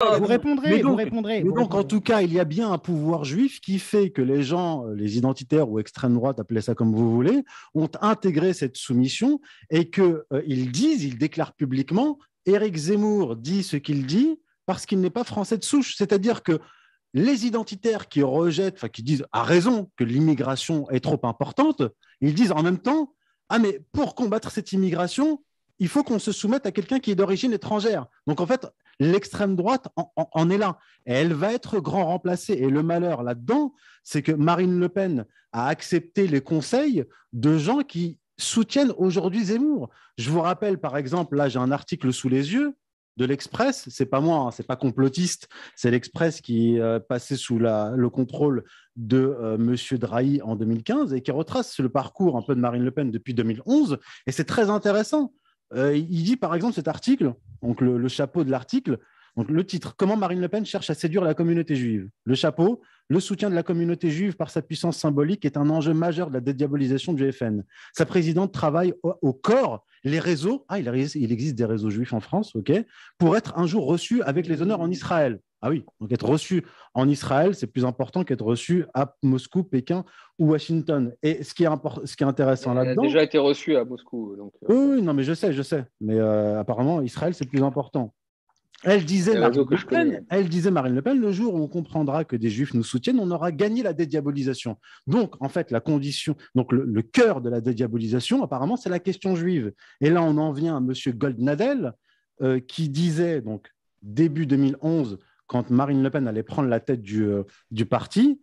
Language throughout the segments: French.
vous répondrez, mais donc, vous répondrez. mais vous donc, en tout cas, il y a bien un pouvoir juif qui fait que les gens, euh, les identitaires ou extrême droite, appelez ça comme vous voulez, ont intégré cette soumission et qu'ils disent, ils déclarent publiquement, Éric Zemmour dit ce qu'il dit parce qu'il n'est pas français de souche. C'est-à-dire que les identitaires qui rejettent, enfin qui disent à raison que l'immigration est trop importante, ils disent en même temps, ah mais pour combattre cette immigration, il faut qu'on se soumette à quelqu'un qui est d'origine étrangère. Donc en fait, l'extrême droite en, est là. Et elle va être grand remplacée. Et le malheur là-dedans, c'est que Marine Le Pen a accepté les conseils de gens qui soutiennent aujourd'hui Zemmour. Je vous rappelle, par exemple, là, j'ai un article sous les yeux de l'Express. C'est pas moi, hein, c'est pas complotiste. C'est l'Express qui euh, passait sous le contrôle de euh, Monsieur Drahi en 2015 et qui retrace le parcours un peu de Marine Le Pen depuis 2011. Et c'est très intéressant. Euh, il dit par exemple cet article, donc le, chapeau de l'article, le titre Comment Marine Le Pen cherche à séduire la communauté juive. Le chapeau, le soutien de la communauté juive par sa puissance symbolique est un enjeu majeur de la dédiabolisation du FN. Sa présidente travaille au, corps les réseaux. Ah, il, il existe des réseaux juifs en France, ok, pour être un jour reçu avec les honneurs en Israël. Ah oui, donc être reçu en Israël, c'est plus important qu'être reçu à Moscou, Pékin ou Washington. Et ce qui est, ce qui est intéressant Elle a là-dedans. déjà été reçue à Moscou. Donc, euh, Oui, oui, non, mais je sais, je sais. Mais euh, apparemment, Israël, c'est plus important. Elle disait, Marine le. Pen, elle disait Marine Le Pen, le jour où on comprendra que des juifs nous soutiennent, on aura gagné la dédiabolisation. Donc, en fait, la condition, donc le, le cœur de la dédiabolisation, apparemment, c'est la question juive. Et là, on en vient à M. Goldnadel, euh, qui disait, donc, début 2011, quand Marine Le Pen allait prendre la tête du, euh, du parti,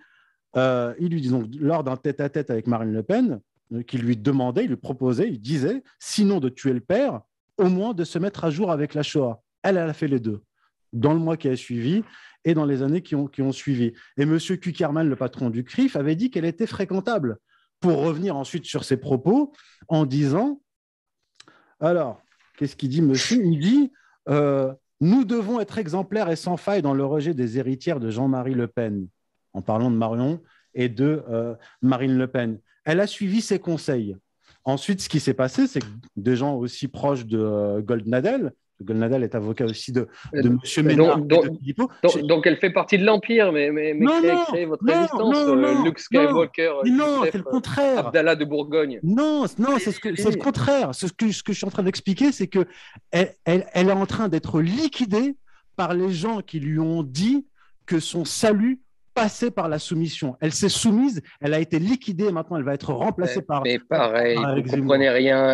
euh, il lui dit lors d'un tête-à-tête avec Marine Le Pen, euh, qui lui demandait, il lui proposait, il disait, sinon de tuer le père, au moins de se mettre à jour avec la Shoah. Elle, elle a fait les deux, dans le mois qui a suivi et dans les années qui ont, qui ont suivi. Et M. Kuckerman, le patron du CRIF, avait dit qu'elle était fréquentable, pour revenir ensuite sur ses propos en disant, alors, qu'est-ce qu'il dit, monsieur? Il dit, euh, nous devons être exemplaires et sans faille dans le rejet des héritières de Jean-Marie Le Pen, en parlant de Marion et de euh, Marine Le Pen. Elle a suivi ses conseils. Ensuite, ce qui s'est passé, c'est que des gens aussi proches de euh, Goldnadel, Goldnadel est avocat aussi de, de M. donc- Ménard et donc- de Philippot. donc, donc elle fait partie de l'Empire, mais, mais, mais Non, créez, non, créez votre non, résistance, non, euh, non, Luke Skywalker, non, c'est le euh, contraire. Abdallah de Bourgogne. Non, non, c'est ce que- c'est le contraire. Ce que, ce que je suis en train d'expliquer, c'est que elle, elle- elle est en train d'être liquidée par les gens qui lui ont dit que son salut passait par la soumission. Elle s'est soumise, elle a été liquidée, et maintenant elle va être remplacée par. Mais pareil, par vous ne comprenez rien.